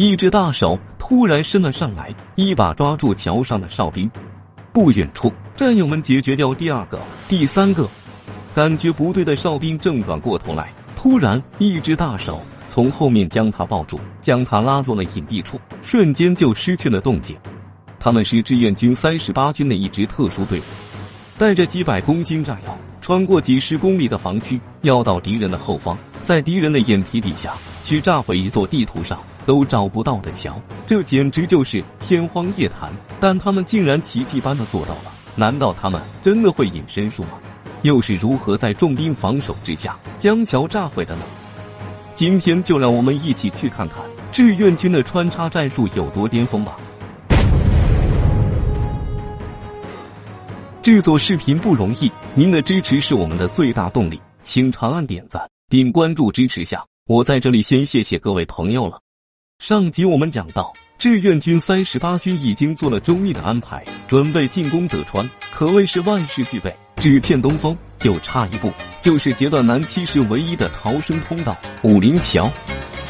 一只大手突然伸了上来，一把抓住桥上的哨兵。不远处，战友们解决掉第二个、第三个，感觉不对的哨兵正转过头来，突然一只大手从后面将他抱住，将他拉入了隐蔽处，瞬间就失去了动静。他们是志愿军三十八军的一支特殊队伍，带着几百公斤炸药，穿过几十公里的防区，要到敌人的后方，在敌人的眼皮底下去炸毁一座地图上都找不到的桥。这简直就是天方夜谭！但他们竟然奇迹般的做到了。难道他们真的会隐身术吗？又是如何在重兵防守之下将桥炸毁的呢？今天就让我们一起去看看志愿军的穿插战术有多巅峰吧！制作视频不容易，您的支持是我们的最大动力，请长按点赞并关注支持下。我在这里先谢谢各位朋友了。上集我们讲到，志愿军三十八军已经做了周密的安排，准备进攻德川，可谓是万事俱备，只欠东风，就差一步，就是截断南七师唯一的逃生通道——武林桥。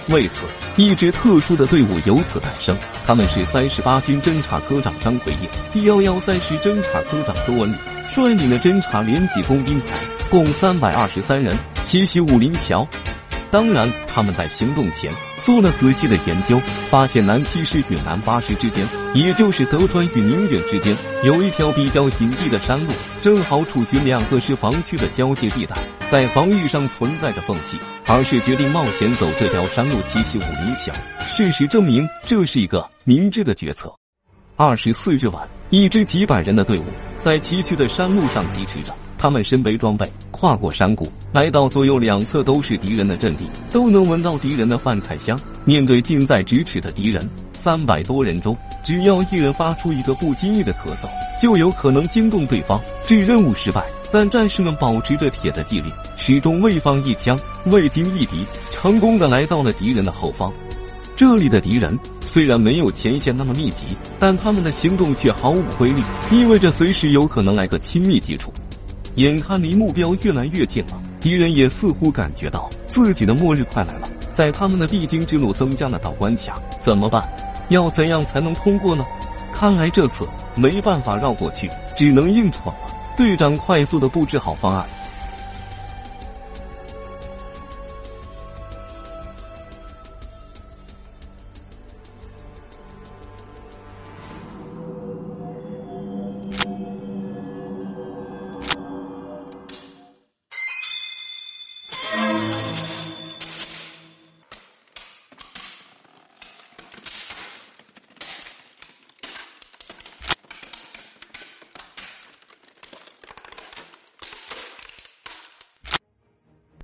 为此，一支特殊的队伍由此诞生。他们是三十八军侦察科长张奎业、第幺幺三师侦察科长周文礼率领的侦察连级工兵排，共三百二十三人，奇袭武林桥。当然，他们在行动前做了仔细的研究，发现南七师与南八师之间，也就是德川与宁远之间，有一条比较隐蔽的山路，正好处于两个师防区的交界地带，在防御上存在着缝隙，而是决定冒险走这条山路奇袭武林桥。事实证明，这是一个明智的决策。二十四日晚，一支几百人的队伍在崎岖的山路上疾驰着。他们身背装备，跨过山谷，来到左右两侧都是敌人的阵地，都能闻到敌人的饭菜香。面对近在咫尺的敌人，三百多人中，只要一人发出一个不经意的咳嗽，就有可能惊动对方，致任务失败。但战士们保持着铁的纪律，始终未放一枪，未经一敌，成功的来到了敌人的后方。这里的敌人虽然没有前线那么密集，但他们的行动却毫无规律，意味着随时有可能来个亲密接触。眼看离目标越来越近了，敌人也似乎感觉到自己的末日快来了，在他们的必经之路增加了道关卡，怎么办？要怎样才能通过呢？看来这次没办法绕过去，只能硬闯了。队长快速的布置好方案。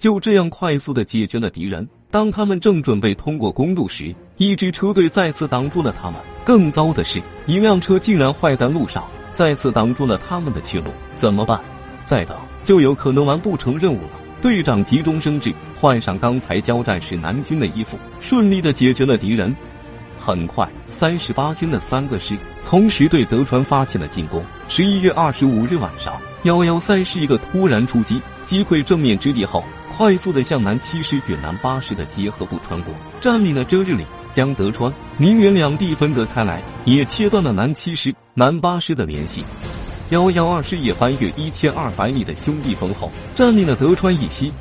就这样快速的解决了敌人。当他们正准备通过公路时，一支车队再次挡住了他们。更糟的是，一辆车竟然坏在路上，再次挡住了他们的去路。怎么办？再等就有可能完不成任务了。队长急中生智，换上刚才交战时南军的衣服，顺利的解决了敌人。很快，三十八军的三个师同时对德川发起了进攻。十一月二十五日晚上，幺幺三师一个突然出击，击溃正面之敌后。快速的向南七师与南八师的结合部穿过，占领了遮日岭，将德川、宁远两地分隔开来，也切断了南七师、南八师的联系。幺幺二师也翻越一千二百米的兄弟峰后，占领了德川以西。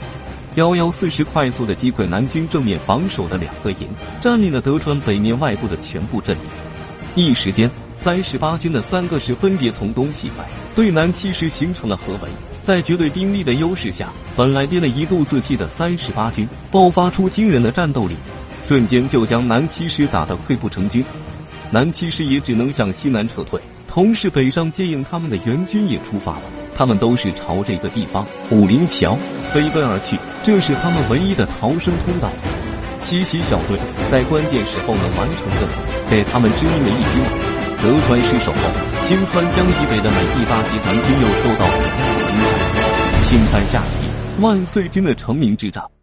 幺幺四师快速的击溃南军正面防守的两个营，占领了德川北面外部的全部阵地。一时间。三十八军的三个师分别从东西北对南七师形成了合围，在绝对兵力的优势下，本来憋了一肚子气的三十八军爆发出惊人的战斗力，瞬间就将南七师打得溃不成军。南七师也只能向西南撤退，同时北上接应他们的援军也出发了，他们都是朝这个地方武林桥飞奔而去，这是他们唯一的逃生通道。七喜小队在关键时候能完成任务，给他们致命的一击。德川失守后，青川江以北的美第八集团军又受到怎样的影响？请看下级《万岁军的成名之战》。